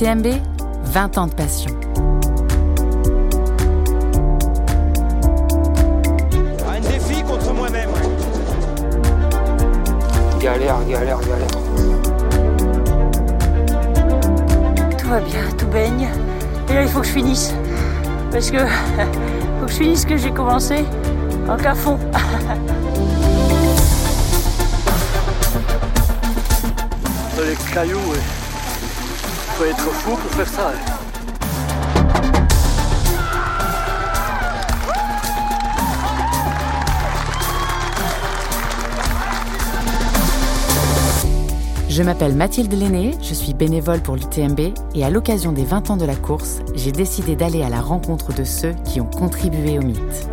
l'UTMB, 20 ans de passion. Un défi contre moi-même. Galère, galère, galère. Tout va bien, tout baigne. Et là, il faut que je finisse. Parce que faut que je finisse ce que j'ai commencé en cafon. Les cailloux, ouais. Faut être fou pour faire ça. hein. Je m'appelle Mathilde Lenné, je suis bénévole pour l'UTMB et à l'occasion des 20 ans de la course, j'ai décidé d'aller à la rencontre de ceux qui ont contribué au mythe.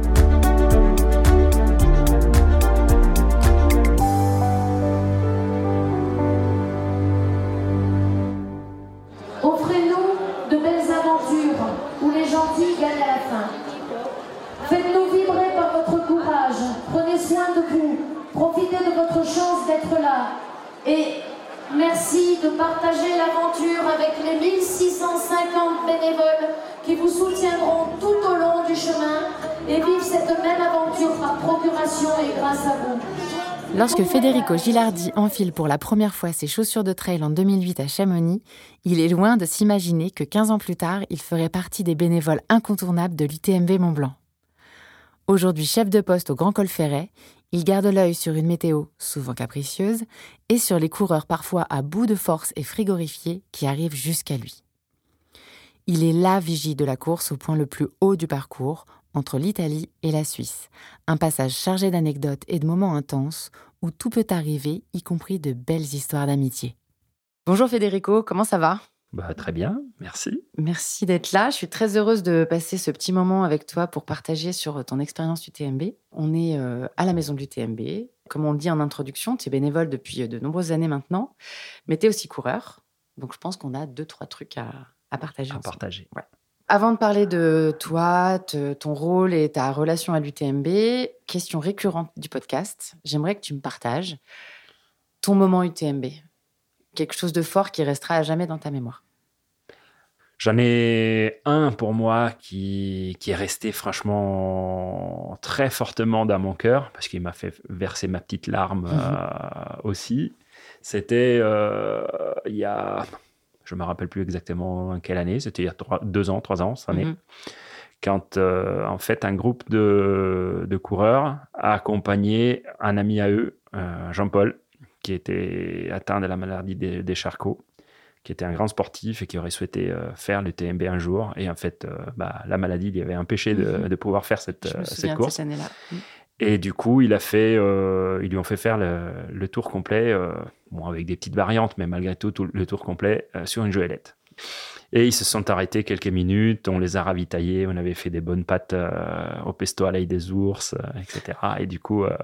Federico Gilardi enfile pour la première fois ses chaussures de trail en 2008 à Chamonix, il est loin de s'imaginer que 15 ans plus tard, il ferait partie des bénévoles incontournables de l'UTMB Mont-Blanc. Aujourd'hui chef de poste au Grand Col Ferret, il garde l'œil sur une météo souvent capricieuse et sur les coureurs parfois à bout de force et frigorifiés qui arrivent jusqu'à lui. Il est la vigie de la course au point le plus haut du parcours, entre l'Italie et la Suisse. Un passage chargé d'anecdotes et de moments intenses où tout peut arriver, y compris de belles histoires d'amitié. Bonjour Federico, comment ça va? Bah, très bien, merci. Merci d'être là. Je suis très heureuse de passer ce petit moment avec toi pour partager sur ton expérience UTMB. On est euh, à la maison de l'UTMB. Comme on le dit en introduction, tu es bénévole depuis euh, de nombreuses années maintenant, mais tu es aussi coureur. Donc je pense qu'on a deux, trois trucs à, à partager. À ensemble. partager. Avant de parler de toi, te- ton rôle et ta relation à l'UTMB, question récurrente du podcast, j'aimerais que tu me partages ton moment UTMB. Quelque chose de fort qui restera à jamais dans ta mémoire. J'en ai un pour moi qui, qui est resté franchement très fortement dans mon cœur parce qu'il m'a fait verser ma petite larme euh, aussi. C'était euh, il y a, je me rappelle plus exactement en quelle année, c'était il y a trois- deux ans, trois ans, cette année. Mhm. Quand euh, en fait un groupe de, de coureurs a accompagné un ami à eux, euh, Jean-Paul, qui était atteint de la maladie des, des charcots, qui était un grand sportif et qui aurait souhaité euh, faire le TMB un jour. Et en fait, bah, la maladie lui avait empêché de, Mhm. de pouvoir faire cette, Je me souviens cette de course. cette année-là. Et du coup, il a fait, euh, ils lui ont fait faire le, le tour complet, euh, bon, avec des petites variantes, mais malgré tout, tout le tour complet euh, sur une joëlette. Et ils se sont arrêtés quelques minutes, on les a ravitaillés, on avait fait des bonnes pâtes euh, au pesto à l'ail des ours, euh, etc. Et du coup, euh,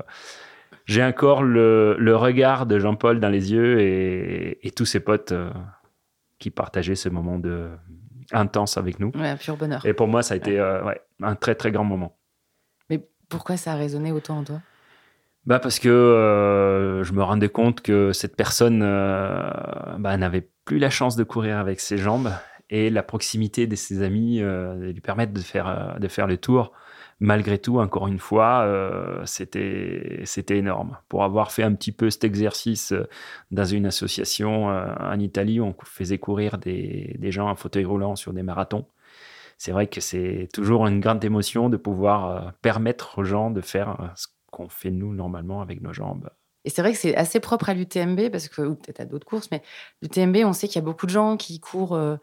j'ai encore le, le regard de Jean-Paul dans les yeux et, et tous ses potes qui partageaient ce moment de intense avec nous. Ouais, un pur bonheur. Et pour moi, ça a été euh, ouais, un très très grand moment. Pourquoi ça a résonné autant en toi? Bah parce que euh, je me rendais compte que cette personne euh, bah, n'avait plus la chance de courir avec ses jambes et la proximité de ses amis euh, lui permettre de faire, euh, de faire le tour. Malgré tout, encore une fois, c'était c'était énorme. Pour avoir fait un petit peu cet exercice dans une association en Italie où on faisait courir des, des gens en fauteuil roulant sur des marathons, c'est vrai que c'est toujours une grande émotion de pouvoir euh, permettre aux gens de faire euh, ce qu'on fait nous normalement avec nos jambes. Et c'est vrai que c'est assez propre à l'UTMB, parce que, ou peut-être à d'autres courses, mais l'UTMB, on sait qu'il y a beaucoup de gens qui courent euh,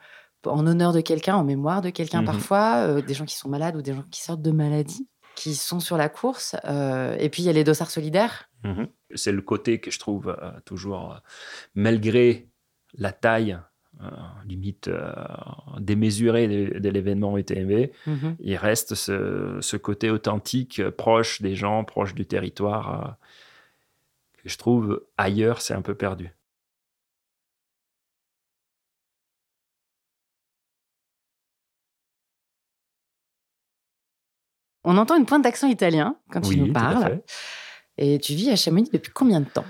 en honneur de quelqu'un, en mémoire de quelqu'un Mhm. parfois, euh, des gens qui sont malades ou des gens qui sortent de maladie, qui sont sur la course. euh, et puis il y a les dossards solidaires. Mhm. C'est le côté que je trouve euh, toujours, malgré la taille limite euh, démesurée de, de l'événement UTMB, Mhm. il reste ce, ce côté authentique, euh, proche des gens, proche du territoire, euh, que je trouve ailleurs, c'est un peu perdu. On entend une pointe d'accent italien quand tu Oui, nous parles. Et tu vis à Chamonix depuis combien de temps?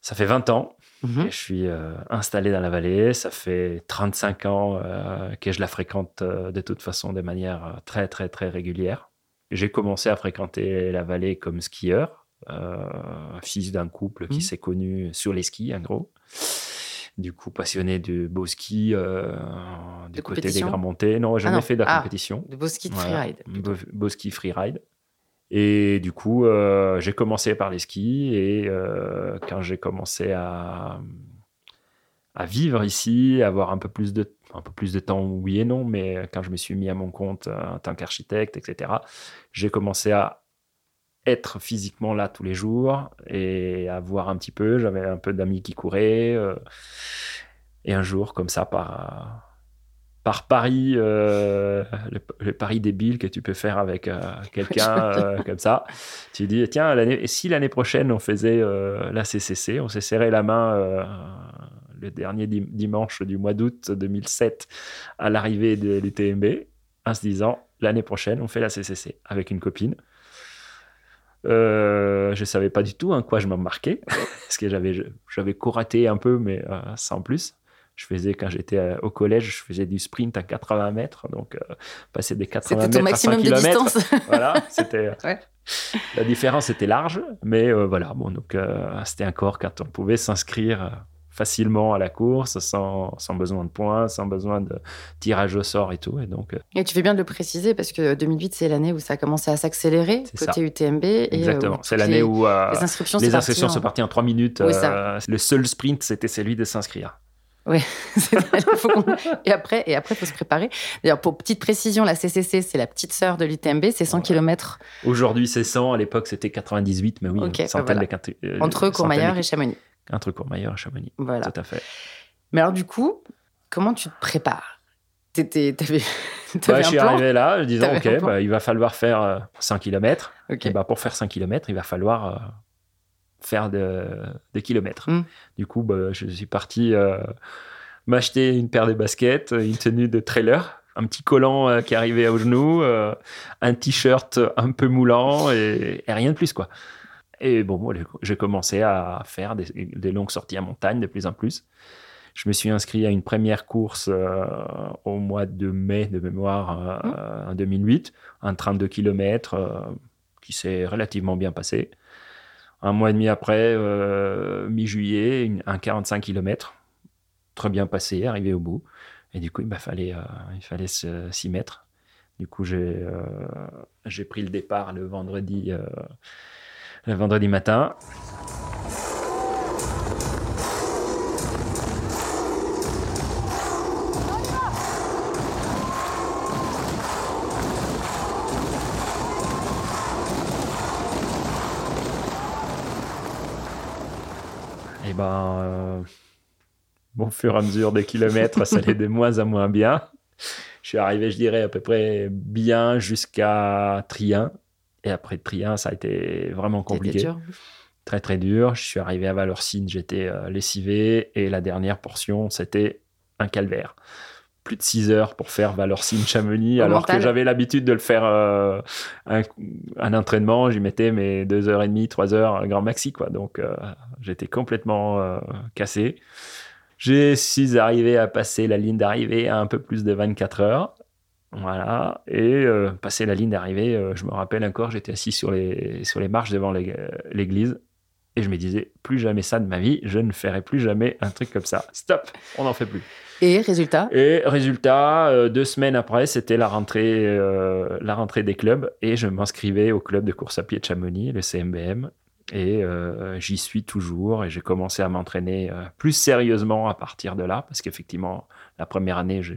Ça fait 20 ans. Mhm. Je suis euh, installé dans la vallée. Ça fait 35 ans euh, que je la fréquente euh, de toute façon de manière très, très, très régulière. J'ai commencé à fréquenter la vallée comme skieur, fils d'un couple qui Mhm. s'est connu sur les skis, en gros. Du coup, passionné de beau ski, du De côté des grands montées. Non, j'ai jamais fait de la Ah. compétition. De beau ski de Voilà, freeride. Beau, beau ski freeride. Et du coup, euh, j'ai commencé par les skis et euh, quand j'ai commencé à, vivre ici, avoir un peu plus de un peu plus de temps, oui et non, mais quand je me suis mis à mon compte euh, en tant qu'architecte, etc., j'ai commencé à être physiquement là tous les jours et à voir un petit peu. J'avais un peu d'amis qui couraient. et un jour, comme ça, par, par pari, euh, le, le pari débile que tu peux faire avec euh, quelqu'un euh, comme ça, tu dis, tiens, l'année- et si l'année prochaine on faisait la CCC, on s'est serré la main le dernier dim- dimanche du mois d'août 2007 à l'arrivée de l'UTMB, en se disant, l'année prochaine on fait la CCC avec une copine. Euh, je savais pas du tout en quoi je m'embarquais, parce que j'avais j'avais coraté un peu, mais euh, sans plus. Je faisais, quand j'étais euh, au collège, je faisais du sprint à 80 mètres, donc euh, passer des 80 C'était ton mètres à 100 maximum de km. distance. Voilà, c'était. Ouais. La différence était large, mais euh, voilà, bon, donc euh, c'était un corps quand on pouvait s'inscrire euh, facilement à la course, sans, sans besoin de points, sans besoin de tirage au sort et tout. Et donc, euh, Et tu fais bien de le préciser parce que 2008, c'est l'année où ça a commencé à s'accélérer côté UTMB. Euh, exactement, c'est l'année les- où euh, les inscriptions, les inscriptions sont parties en 3 minutes. Oui, euh, le seul sprint, c'était celui de s'inscrire. Qu'on- et après, et après, faut se préparer. D'ailleurs, pour petite précision, la CCC, c'est la petite sœur de l'UTMB, c'est 100 Ouais. km Aujourd'hui, c'est 100. À l'époque, c'était 98. Mais oui, Ok, une centaine bah voilà. euh, entre Courmayeur et Chamonix. Entre Courmayeur et Chamonix. Voilà. Tout à fait. Mais alors, du coup, comment tu te prépares? T'étais, t'avais, Ouais, t'avais je suis plan? arrivé là, un OK, bah, il va falloir faire euh, 100 km. Et bah, pour faire 5 km, il va falloir euh, faire de- des kilomètres. Mm. Du coup, bah, je suis parti euh, m'acheter une paire de baskets, une tenue de trailer, un petit collant euh, qui arrivait au genou, euh, un t-shirt un peu moulant et, et rien de plus. quoi. Et bon, moi, j'ai commencé à faire des, des longues sorties à montagne de plus en plus. Je me suis inscrit à une première course euh, au mois de mai de mémoire euh, en 2008, un 32 km qui s'est relativement bien passé. Un mois et demi après, euh, mi-juillet, un 45 km, très bien passé, arrivé au bout. Et du coup, il, fallait, euh, il fallait s'y mettre. Du coup, j'ai euh, j'ai pris le départ le vendredi matin. Et ben, euh, bon, au fur et à mesure des kilomètres, ça allait de moins en moins bien. Je suis arrivé, je dirais, à peu près bien jusqu'à Trien. Et après Trien, ça a été vraiment compliqué. dur. Très, très dur. Je suis arrivé à Valorcine, j'étais euh, lessivé. Et la dernière portion, c'était un calvaire. Plus de 6 heures pour faire Valorcine-Chamonix, Au alors mental. que j'avais l'habitude de le faire euh, un, un entraînement. J'y mettais mes 2h30, 3 heures, un grand maxi. Quoi. Donc, euh, j'étais complètement euh, cassé. Je suis arrivé à passer la ligne d'arrivée à un peu plus de 24 heures. Voilà. Et euh, passer la ligne d'arrivée, euh, je me rappelle encore, j'étais assis sur les, sur les marches devant l'ég- l'église. Et je me disais, plus jamais ça de ma vie, je ne ferai plus jamais un truc comme ça. Stop, on n'en fait plus. Et résultat? Et résultat, euh, deux semaines après, c'était la rentrée, euh, la rentrée des clubs et je m'inscrivais au club de course à pied de Chamonix, le CMBM. Et euh, j'y suis toujours et j'ai commencé à m'entraîner plus sérieusement à partir de là parce qu'effectivement, la première année, je,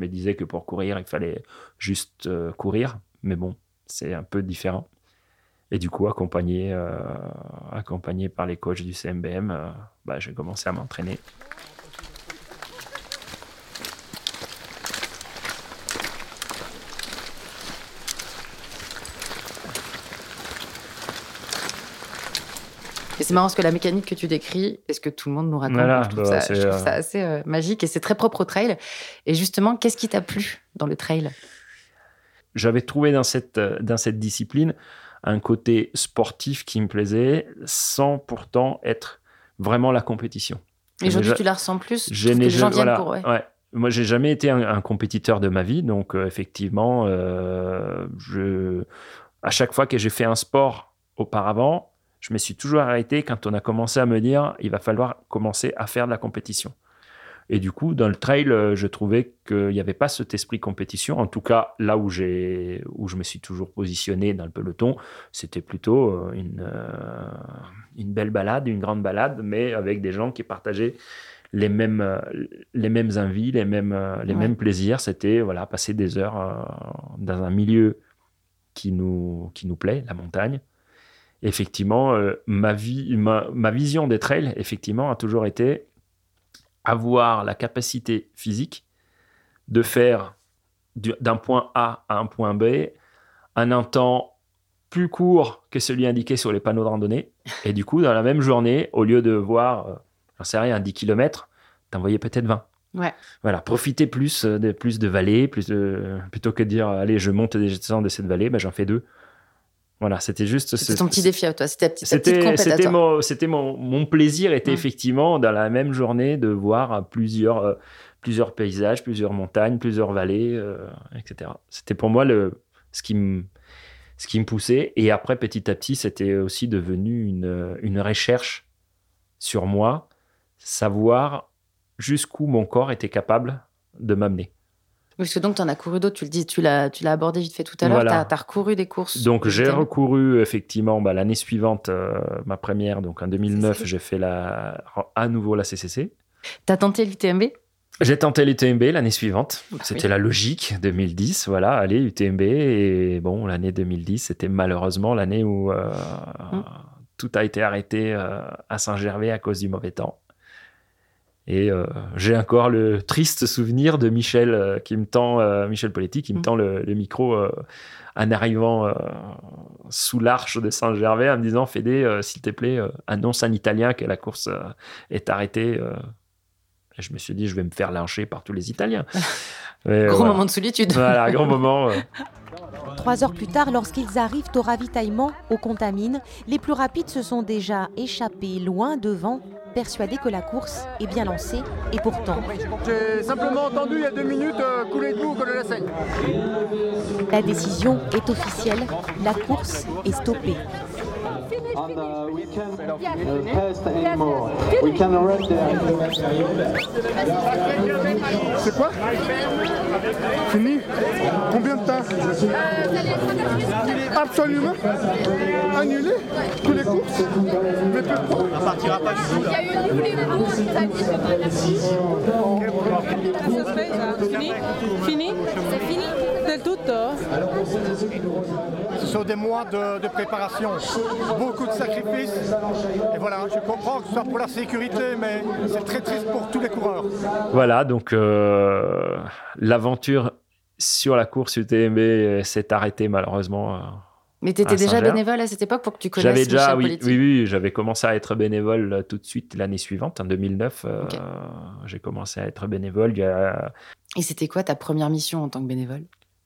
me disais que pour courir, il fallait juste courir. Mais bon, c'est un peu différent. Et du coup, accompagné, accompagné par les coachs du CMBM, bah, j'ai commencé à m'entraîner. C'est marrant parce que la mécanique que tu décris, est ce que tout le monde nous raconte, Voilà, je trouve, bah, ça, c'est, je trouve euh, ça assez euh, magique et c'est très propre au trail. Et justement, qu'est-ce qui t'a plu dans le trail? J'avais trouvé dans cette, euh, dans cette discipline un côté sportif qui me plaisait sans pourtant être vraiment la compétition. Et aujourd'hui, tu la ressens plus? je que les gens je- viennent voilà, pour. ouais. ouais. Moi, j'ai jamais été un, un compétiteur de ma vie, donc euh, effectivement, euh, je, à chaque fois que j'ai fait un sport auparavant, je me suis toujours arrêté quand on a commencé à me dire il va falloir commencer à faire de la compétition. Et du coup, dans le trail, euh, je trouvais qu'il n'y avait pas cet esprit compétition. En tout cas, là où, j'ai, où je me suis toujours positionné dans le peloton, c'était plutôt euh, une, euh, une belle balade, une grande balade, mais avec des gens qui partageaient les mêmes, les mêmes envies, les mêmes, les Ouais. mêmes plaisirs. C'était voilà, passer des heures euh, dans un milieu qui nous, qui nous plaît, la montagne. Effectivement, euh, ma, vie, ma, ma vision des trails, effectivement, a toujours été avoir la capacité physique de faire du- d'un point A à un point B en un temps plus court que celui indiqué sur les panneaux de randonnée. Et du coup, dans la même journée, au lieu de voir, euh, j'en sais rien, 10 km, t'en voyais peut-être 20. Ouais. Voilà, profiter plus euh, de, plus de vallées, plus de, plutôt que de dire, allez, je monte et je descends de cette vallée, ben, j'en fais deux. Voilà, c'était juste... C'était ton petit défi à toi. C'était ta petite, ta petite c'était mon c'était mon, mon plaisir était Mm. effectivement dans la même journée de voir plusieurs euh, plusieurs paysages plusieurs montagnes plusieurs vallées euh, etc c'était pour moi le ce qui me ce qui me poussait et après petit à petit c'était aussi devenu une une recherche sur moi savoir jusqu'où mon corps était capable de m'amener parce que donc, tu en as couru d'autres. Tu le dis, tu l'as, tu l'as abordé vite fait tout à l'heure. Voilà. Tu as, recouru des courses. Donc j'ai recouru effectivement bah, l'année suivante euh, ma première donc en 2009 CCC. j'ai fait la à nouveau la CCC T'as tenté l'UTMB J'ai tenté l'UTMB l'année suivante. Bah c'était oui. la logique, 2010. Voilà, allez, UTMB. Et bon, l'année 2010, c'était malheureusement l'année où euh, Mm. tout a été arrêté euh, à Saint-Gervais à cause du mauvais temps. Et euh, j'ai encore le triste souvenir de Michel euh, qui me tend, euh, Michel Poletti qui me Mm. tend le, le micro en arrivant sous l'arche de Saint-Gervais en me disant Fédé, s'il te plaît, annonce en italien que la course est arrêtée. Je me suis dit, je vais me faire lyncher par tous les Italiens. Mais, Gros voilà. moment de solitude. Voilà, grand moment. euh. Trois heures plus tard, lorsqu'ils arrivent au ravitaillement au Contamine, les plus rapides se sont déjà échappés loin devant, persuadés que la course est bien lancée. Et pourtant, J'ai simplement entendu il y a deux minutes euh, couler de boue que la Seine. la décision est officielle, la course est stoppée. And uh, we can uh, test anymore. We can. C'est quoi Fini Combien de temps Absolument. Annulé Tous les courses Mais On partira pas du tout là. Fini Fini. C'est fini Del tutto Ce sont des mois de, de préparation, beaucoup de sacrifices. Et voilà, je comprends que ce soit pour la sécurité, mais c'est très triste pour tous les coureurs. Voilà, donc euh, l'aventure sur la course UTMB s'est arrêtée malheureusement. euh, Mais tu étais déjà bénévole à cette époque pour que tu connaisses J'avais déjà, Michel oui, oui, oui, j'avais commencé à être bénévole euh, tout de suite l'année suivante, en 2009. euh, Ok. J'ai commencé à être bénévole. Il y a- Et c'était quoi ta première mission en tant que bénévole?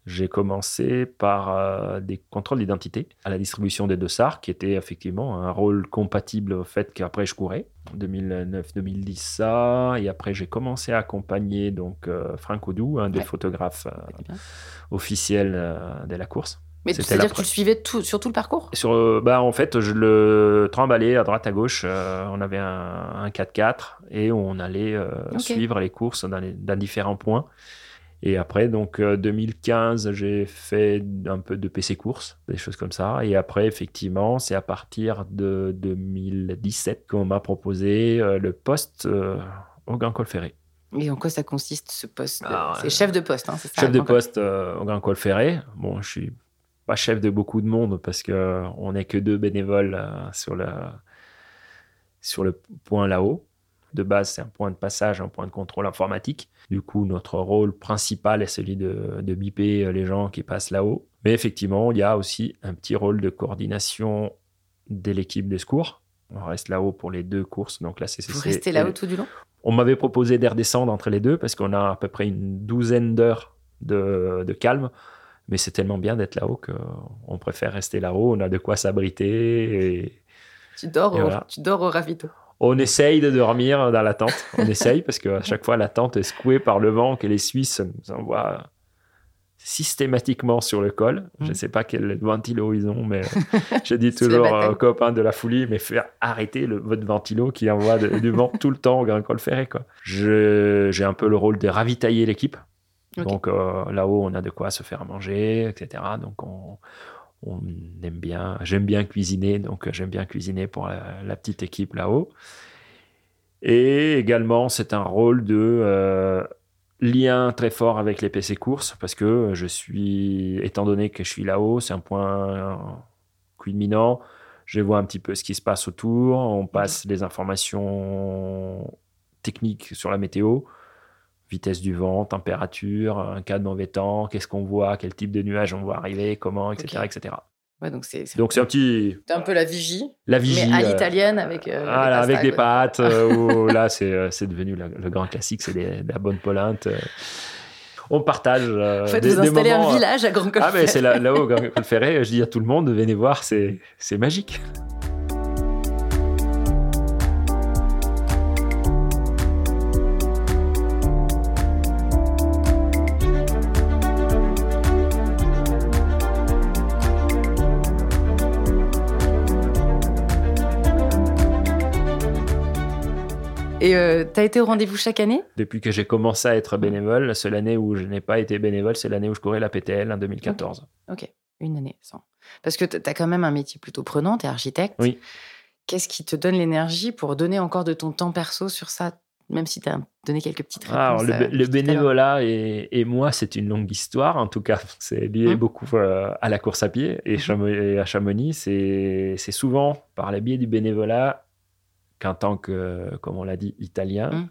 J'ai commencé par euh, des contrôles d'identité à la distribution des dossards, qui était effectivement un rôle compatible au fait qu'après je courais. 2009-2010 ça, et après j'ai commencé à accompagner donc euh, Franck Audou, un des Ouais. photographes euh, officiels de la course. Mais c'est-à-dire que tu le suivais tout, sur tout le parcours? Sur, bah, en fait, je le trimballais à droite à gauche. euh, on avait un, un 4x4 et on allait euh, suivre les courses dans, les- dans différents points. Et après, donc euh, 2015, j'ai fait un peu de PC course, des choses comme ça. Et après, effectivement, c'est à partir de 2017 qu'on m'a proposé euh, le poste euh, au Grand Col Ferré. Et en quoi ça consiste ce poste de- Ah, C'est euh, chef de poste, hein, c'est ça Chef de poste euh, au Grand Col Ferré. Bon, je suis pas chef de beaucoup de monde parce que euh, on n'est que deux bénévoles euh, sur le sur le point là-haut. De base, c'est un point de passage, un point de contrôle informatique. Du coup, notre rôle principal est celui de, de biper euh, les gens qui passent là-haut. Mais effectivement, il y a aussi un petit rôle de coordination de l'équipe de secours. On reste là-haut pour les deux courses, donc la CCC. Vous restez là-haut tout du long? On m'avait proposé de redescendre entre les deux parce qu'on a à peu près une douzaine d'heures de, de calme. Mais c'est tellement bien d'être là-haut qu'on préfère rester là-haut. On a de quoi s'abriter. Et... tu dors, au, voilà. tu dors au ravito. On essaye de dormir dans la tente. On essaye parce qu'à chaque fois, la tente est secouée par le vent que les Suisses nous envoient systématiquement sur le col. Je ne Mm. sais pas quel ventilo ils ont, mais je dis toujours aux copains de la folie, mais faire arrêter le, votre ventilo qui envoie de- du vent tout le temps au Grand Col Ferré. Quoi. J'ai un peu le rôle de ravitailler l'équipe. Donc euh, là-haut, on a de quoi se faire manger, etc. Donc on, on aime bien, j'aime bien cuisiner, donc j'aime bien cuisiner pour la, la petite équipe là-haut. Et également, c'est un rôle de euh, lien très fort avec les PC courses parce que je suis, étant donné que je suis là-haut, c'est un point culminant. Je vois un petit peu ce qui se passe autour. On passe les informations techniques sur la météo, vitesse du vent, température, un cas de mauvais temps, qu'est-ce qu'on voit, quel type de nuages on voit arriver, comment, etc., etc. Ouais, donc c'est Donc c'est un petit c'est un peu la vigie. la vigie Mais à euh, l'italienne avec. euh, voilà, des avec des pâtes. euh, là, c'est euh, c'est devenu la- le grand classique, c'est de la bonne polente. euh. On partage euh, En fait, des, vous des installez moments, un euh, village à Grand Col Ah, mais c'est là- là-haut, au Grand Col Ferré. Je dis à tout le monde, venez voir, c'est c'est magique. Et euh, t'as été au rendez-vous chaque année? Depuis que j'ai commencé à être bénévole, la seule année où je n'ai pas été bénévole, c'est l'année où je courais la PTL en 2014. Ok, une année sans. Parce que t'as quand même un métier plutôt prenant, t'es architecte. Oui. Qu'est-ce qui te donne l'énergie pour donner encore de ton temps perso sur ça, même si t'as donné quelques petites réponses Ah, alors, le, euh, le bénévolat et, et moi, c'est une longue histoire. En tout cas, c'est lié Hum. beaucoup euh, à la course à pied. Et, et à Chamonix, c'est c'est souvent par le biais du bénévolat qu'en tant que, comme on l'a dit, italien, Hum.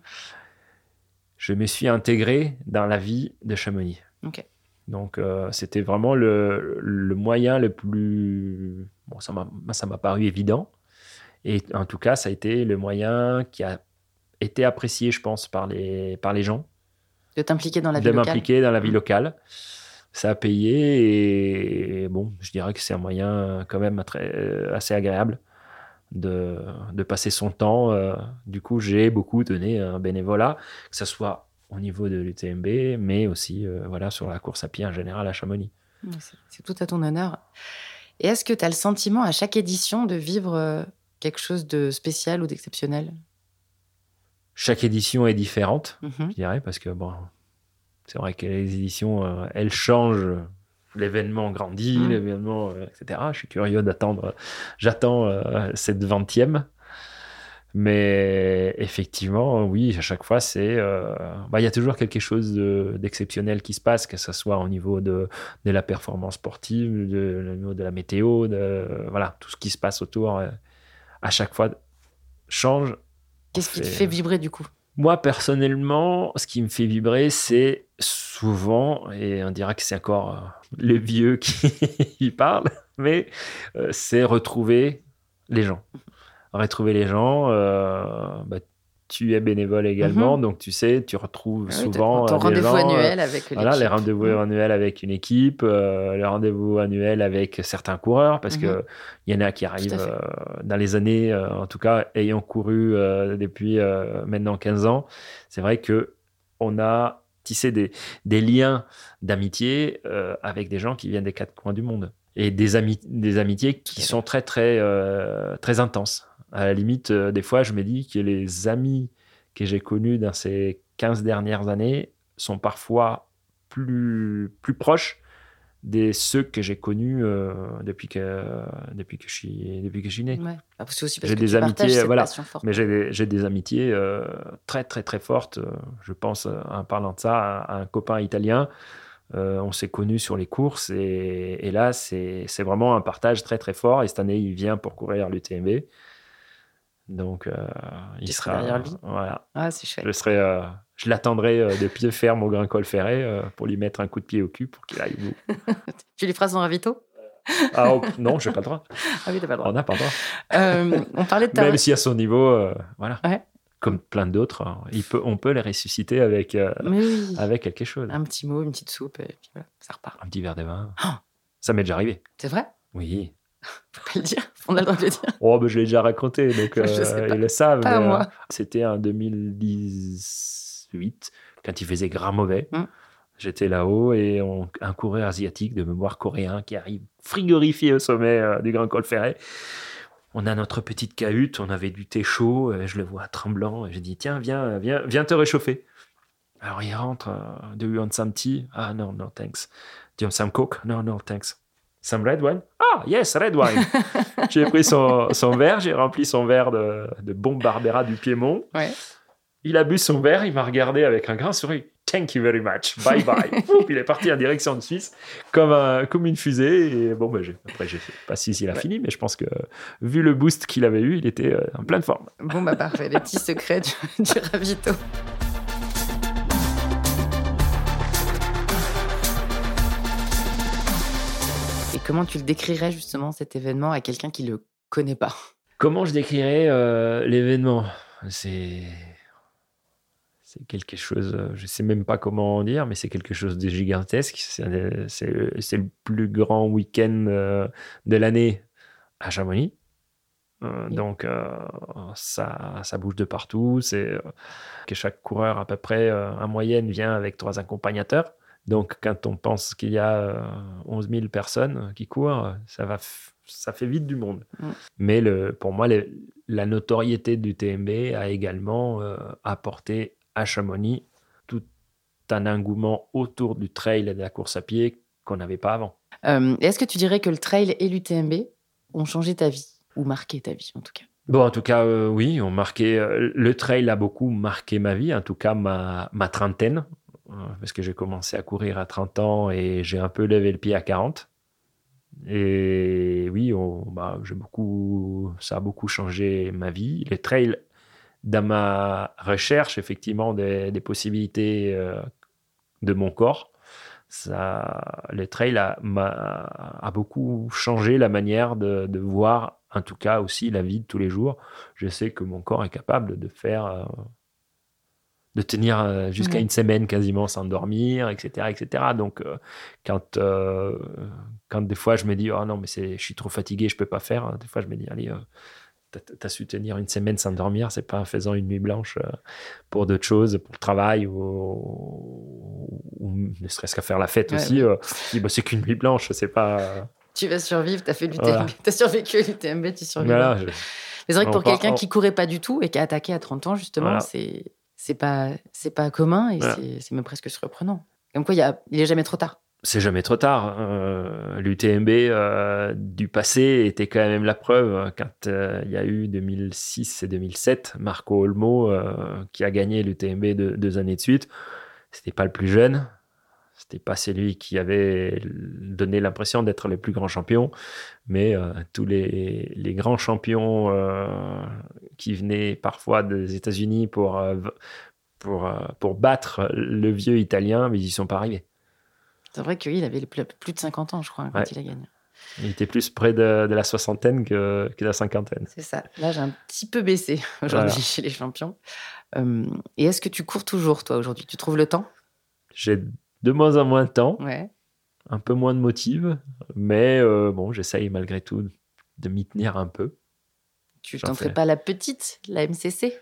je me suis intégré dans la vie de Chamonix. Donc, euh, c'était vraiment le, le moyen le plus. Bon, ça m'a ça m'a paru évident. Et en tout cas, ça a été le moyen qui a été apprécié, je pense, par les, par les gens De t'impliquer dans la vie de locale. m'impliquer dans la vie Mhm. locale. Ça a payé et bon, je dirais que c'est un moyen quand même très, euh, assez agréable de, de passer son temps. euh. Du coup, j'ai beaucoup donné un bénévolat, que ce soit au niveau de l'UTMB, mais aussi euh, voilà, sur la course à pied en général à Chamonix. C'est tout à ton honneur. Et est-ce que tu as le sentiment à chaque édition de vivre euh, quelque chose de spécial ou d'exceptionnel? Chaque édition est différente, Mhm. je dirais, parce que bon, c'est vrai que les éditions, euh, elles changent. L'événement grandit, Mm. l'événement, euh, etc. Je suis curieux d'attendre. J'attends euh, cette vingtième. Mais effectivement, oui, à chaque fois, c'est. euh, bah, Il y a toujours quelque chose de- d'exceptionnel qui se passe, que ce soit au niveau de, de la performance sportive, de, au niveau de la météo, de, voilà, tout ce qui se passe autour, à chaque fois, change. Qu'est-ce qui te fait vibrer du coup? Moi, personnellement, ce qui me fait vibrer, c'est souvent, et on dirait que c'est encore euh, le vieux qui qui parle, mais euh, c'est retrouver les gens. Retrouver les gens, euh, bah, tu es bénévole également, Mhm. donc tu sais, tu retrouves Ah oui, souvent ton rendez-vous annuel avec voilà, les rendez-vous Mhm. annuels avec une équipe, euh, les rendez-vous annuels avec certains coureurs, parce Mhm. que il y en a qui arrivent euh, dans les années, euh, en tout cas, ayant couru depuis maintenant 15 ans, c'est vrai que on a tissé des, des liens d'amitié euh, avec des gens qui viennent des quatre coins du monde et des, ami- des amitiés qui sont très très euh, très intenses. À la limite, euh, des fois, je me dis que les amis que j'ai connus dans ces 15 dernières années sont parfois plus, plus proches des ceux que j'ai connus euh, depuis, que, depuis, que je suis, depuis que je suis né. Ouais. C'est aussi parce J'ai que des tu amitiés, voilà, mais j'ai des, j'ai des amitiés euh, très très très fortes. Euh, Je pense, euh, en parlant de ça, à, à un copain italien. Euh, on s'est connus sur les courses et, et là, c'est c'est vraiment un partage très très fort. Et cette année, il vient pour courir l'UTMB. Donc, euh, il sera derrière lui. Voilà. Ah, c'est chouette. Je serai, euh, je l'attendrai euh, de pied ferme au Grand Col Ferré pour lui mettre un coup de pied au cul pour qu'il aille au bout. Tu lui feras son ravito? Ah oh, non, j'ai pas le droit. Ah oui, pas le droit. On n'a pas le droit. Euh, on parlait de ta... Même si à son niveau, euh, voilà. Ouais. Comme plein d'autres, hein, peut, on peut les ressusciter avec, euh, oui. avec quelque chose. Un petit mot, une petite soupe, et puis voilà, ça repart. Un petit verre de vin. Oh. Ça m'est déjà arrivé. C'est vrai? Oui. Faut pas le dire. On a le droit de le dire. Oh, ben, je l'ai déjà raconté, donc euh, ils le savent. Euh. C'était en 2018, quand il faisait grand mauvais. Mm. J'étais là-haut et on- un coureur asiatique de mémoire coréen qui arrive frigorifié au sommet euh, du Grand Col Ferret. On a notre petite cahute, on avait du thé chaud, euh, je le vois tremblant, et j'ai dit tiens, viens, viens, viens te réchauffer. Alors il rentre, euh, do you want some tea? Ah non, no thanks. Do you want some coke? No, no thanks. Some red wine? Ah yes, red wine. j'ai pris son, son verre, j'ai rempli son verre de, de bon Barbera du Piémont. Ouais. Il a bu son verre, il m'a regardé avec un grand sourire. Thank you very much. Bye bye. Il est parti en direction de Suisse comme, un- comme une fusée. Et bon, j'ai- après, j'ai fait pas si il a fini, mais je pense que vu le boost qu'il avait eu, il était euh, en pleine forme. Bon, bah parfait, les petits secrets du, du ravito. Comment tu le décrirais justement cet événement à quelqu'un qui le connaît pas? Comment je décrirais euh, l'événement? C'est. C'est quelque chose, euh, je sais même pas comment dire, mais c'est quelque chose de gigantesque. C'est le plus grand week-end euh, de l'année à Chamonix. Euh, Donc, euh, ça, ça bouge de partout. C'est euh, que chaque coureur, à peu près, en moyenne, vient avec trois accompagnateurs. Donc, quand on pense qu'il y a euh, 11 000 personnes qui courent, ça, va ça fait vite du monde. Mais le, pour moi, le- la notoriété du TMB a également euh, apporté à Chamonix tout un engouement autour du trail et de la course à pied qu'on n'avait pas avant. Euh, Est-ce que tu dirais que le trail et l'UTMB ont changé ta vie? Ou marqué ta vie en tout cas? Bon, en tout cas, euh, oui, on marquait, euh, le trail a beaucoup marqué ma vie, en tout cas ma, ma trentaine, euh, parce que j'ai commencé à courir à 30 ans et j'ai un peu levé le pied à 40. Et oui, bah, j'ai beaucoup, ça a beaucoup changé ma vie. Le trail, dans ma recherche, effectivement, des, possibilités euh, de mon corps, ça, le trail a, beaucoup changé la manière de, de voir, en tout cas aussi la vie de tous les jours. Je sais que mon corps est capable de faire, euh, de tenir euh, jusqu'à une semaine quasiment sans dormir, etc., etc. Donc, euh, quand euh, quand des fois je me dis oh non mais je suis trop fatigué, je peux pas faire. hein, Des fois je me dis allez. euh, T'as t'as su tenir une semaine sans dormir, c'est pas en faisant une nuit blanche pour d'autres choses, pour le travail ou, ou ne serait-ce qu'à faire la fête Ouais, aussi. ouais. bah, c'est qu'une nuit blanche, c'est pas. Tu vas survivre, tu as fait l'UTMB, Voilà. tu as survécu à l'UTMB, tu. Voilà, je- Mais c'est vrai que on pour quelqu'un qui courait pas du tout et qui a attaqué à 30 ans, justement, Voilà. c'est c'est pas, c'est pas commun et Voilà. c'est- même presque surprenant. Comme quoi, il y a- il est jamais trop tard. c'est jamais trop tard. Euh, L'UTMB euh, du passé était quand même la preuve quand euh, il y a eu 2006 et 2007, Marco Olmo qui a gagné l'UTMB deux, deux années de suite. C'était pas le plus jeune, c'était pas celui qui avait donné l'impression d'être le plus grand champion, mais euh, tous les, les grands champions euh, qui venaient parfois des États-Unis pour, euh, pour, pour battre le vieux italien, mais ils y sont pas arrivés. C'est vrai qu'il avait plus plus de 50 ans, je crois, quand Ouais. il a gagné. Il était plus près de, de la soixantaine que, que de la cinquantaine. C'est ça. Là, j'ai un petit peu baissé aujourd'hui Voilà. chez les champions. Euh, et est-ce que tu cours toujours, toi, aujourd'hui? Tu trouves le temps? J'ai de moins en moins de temps, Ouais. un peu moins de motive, mais euh, bon, j'essaye malgré tout de m'y tenir un peu. Tu tenterais fais. pas la petite, la MCC De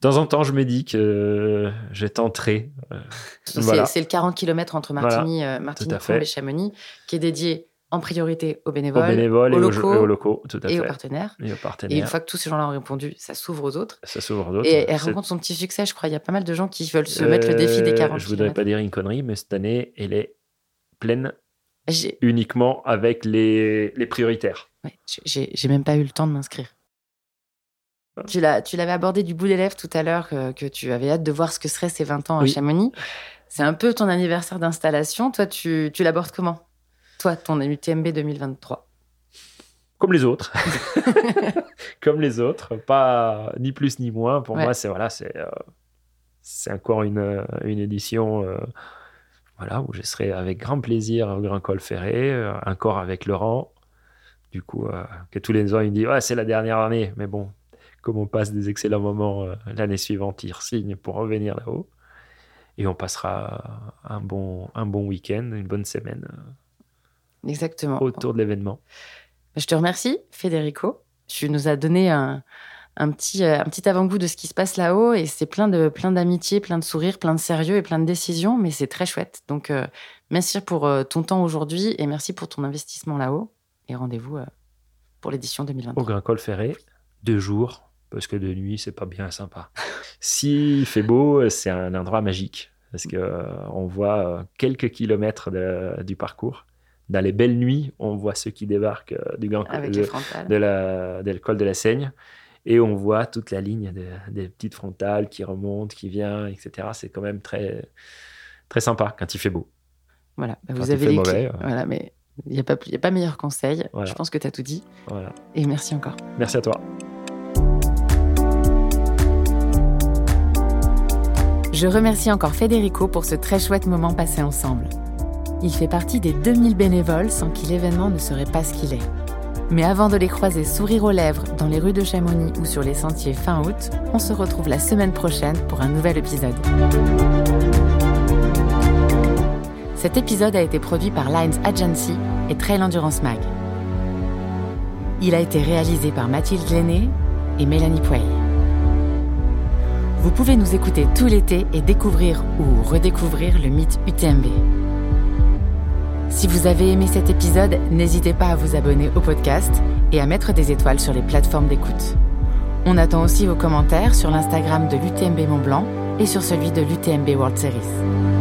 temps en temps, je me dis que je tenterai. euh, C'est voilà. le 40 km entre Voilà. Martigny, euh, Tout à Martigny et Chamonix, qui est dédié en priorité aux Aux bénévoles, et aux aux, locaux, et aux locaux, tout à et fait. aux partenaires. Et aux Et une fois que tous ces gens-là ont répondu, ça s'ouvre aux autres. Ça s'ouvre d'autres. Et elle rencontre son petit succès, je crois. Il y a pas mal de gens qui veulent se mettre le défi des Euh, 40 Je voudrais km. pas dire une connerie, mais cette année, elle est pleine uniquement avec les, les prioritaires. ouais, j'ai- j'ai même pas eu le temps de m'inscrire. Tu l'as- tu l'avais abordé du bout des lèvres tout à l'heure, que, que tu avais hâte de voir ce que seraient ces 20 ans à Oui. Chamonix. C'est un peu ton anniversaire d'installation. Toi, tu, tu l'abordes comment? Toi, ton UTMB 2023. Comme les autres. Comme les autres. Pas ni plus ni moins. Pour Ouais. moi, c'est voilà, c'est euh, c'est encore une, euh, une édition euh, voilà, où je serai avec grand plaisir au Grand Col Ferré, euh, encore avec Laurent. Du coup, euh, que tous les ans, il me dit ouais, c'est la dernière année. Mais bon, comme on passe des excellents moments l'année suivante, il signe pour revenir là-haut. Et on passera un bon, un bon week-end, une bonne semaine Exactement. autour de l'événement. Je te remercie, Federico. Tu nous as donné un, un petit, euh, un petit avant-goût de ce qui se passe là-haut et c'est plein de plein d'amitié, plein de sourires, plein de sérieux et plein de décisions, mais c'est très chouette. Donc euh, merci pour euh, ton temps aujourd'hui et merci pour ton investissement là-haut et rendez-vous pour l'édition 2023. Au Grand Col Ferré, deux jours parce que de nuit c'est pas bien sympa. S'il fait beau, c'est un endroit magique parce que on voit quelques kilomètres du parcours dans les belles nuits, on voit ceux qui débarquent du Grand Avec de, de la, de l'école de la Seigne. Et on voit toute la ligne de- des petites frontales qui remontent, qui viennent, etc. C'est quand même très, très sympa quand il fait beau. Voilà, bah, Quand vous il avez fait les mauvais, clés. euh. Voilà, mais il n'y a, pas- il y a pas meilleur conseil. Voilà. Je pense que tu as tout dit. Voilà. Et merci encore. Merci à toi. Je remercie encore Federico pour ce très chouette moment passé ensemble. Il fait partie des 2000 bénévoles sans qui l'événement ne serait pas ce qu'il est. Mais avant de les croiser sourire aux lèvres dans les rues de Chamonix ou sur les sentiers fin août, on se retrouve la semaine prochaine pour un nouvel épisode. Cet épisode a été produit par Lines Agency et Trail Endurance Mag. Il a été réalisé par Mathilde Lenné et Mélanie Puey. Vous pouvez nous écouter tout l'été et découvrir ou redécouvrir le mythe UTMB. Si vous avez aimé cet épisode, n'hésitez pas à vous abonner au podcast et à mettre des étoiles sur les plateformes d'écoute. On attend aussi vos commentaires sur l'Instagram de l'UTMB Mont Blanc et sur celui de l'UTMB World Series.